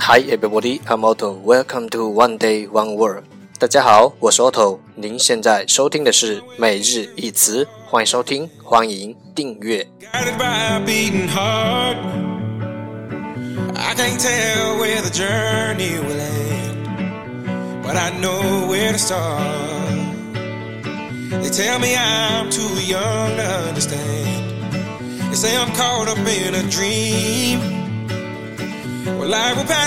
Hi everybody, I'm Otto. Welcome to One Day One Word. 大家好，我是 Otto。您现在收听的是每日一词，欢迎收听，欢迎订阅。 Guided by a beating heart. I can't tell where the journey will end, but I know where to start. They tell me I'm too young to understand. They say I'm caught up in a dream. Well, life will pass me by.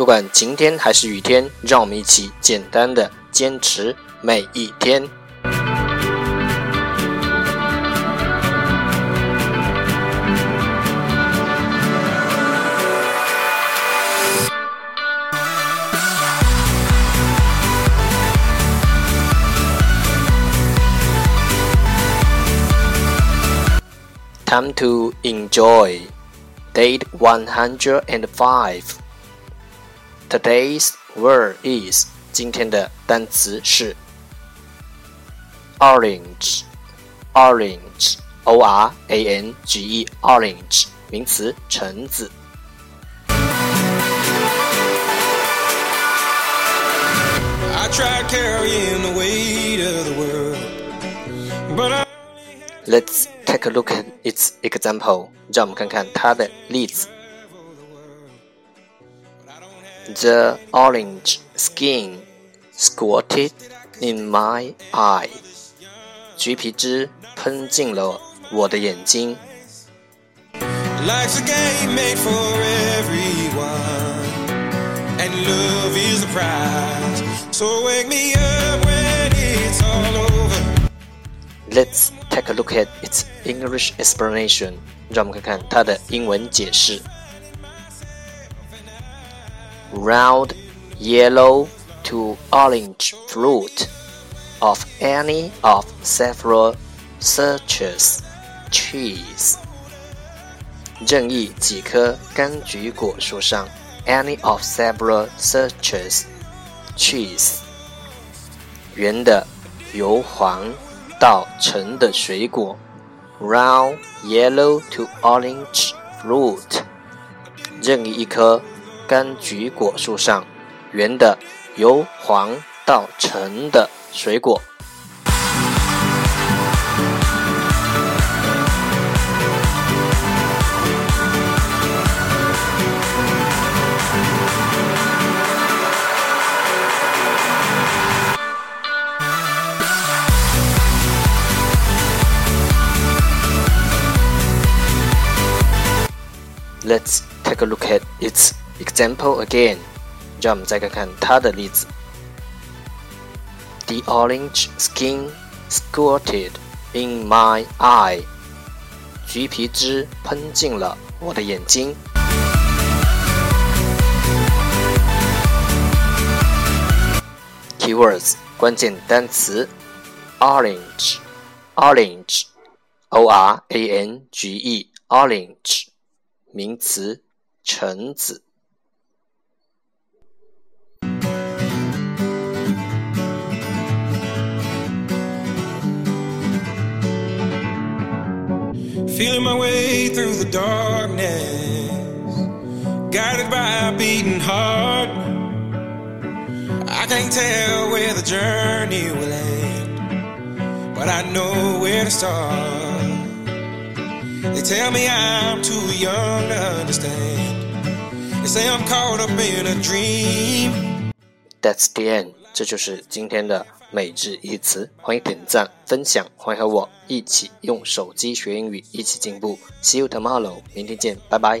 不管晴天还是雨天，让我们一起简单的坚持每一天。Time to enjoy. Date 105. Today's word is 今天的单词是 orange orange o r a n g e orange 名词橙子。 I tried carrying the weight of the world, but I Let's take a look at its example. 让我们看看它的例子。 The orange skin squirted in my eye. 橘皮汁喷进了我的眼睛。 life's a game made for everyone, and love is the prize. So wake me up when it's all over. Let's take a look at its English explanation. 让我们看看它的英文解释。 Round, yellow to orange fruit of any of several suches trees. 任意几棵柑橘果树上，any of several suches trees。圆的，由黄到橙的水果，round yellow to orange fruit。任意一棵 柑橘果树上，圆的，由黄到橙的水果。Let's take a look at its example again. 让我们再看看它的例子。The orange skin squirted in my eye. 橘皮汁喷进了我的眼睛。Keywords 关键单词：orange, orange, o r a n g e, orange。名词，橙子。 Feeling my way through the darkness, guided by a beating heart. I can't tell where the journey will end, but I know where to start. They tell me I'm too young to understand. They say I'm caught up in a dream. That's the end。这就是今天的 每日一词，欢迎点赞分享，欢迎和我一起用手机学英语，一起进步。See you tomorrow，明天见，拜拜。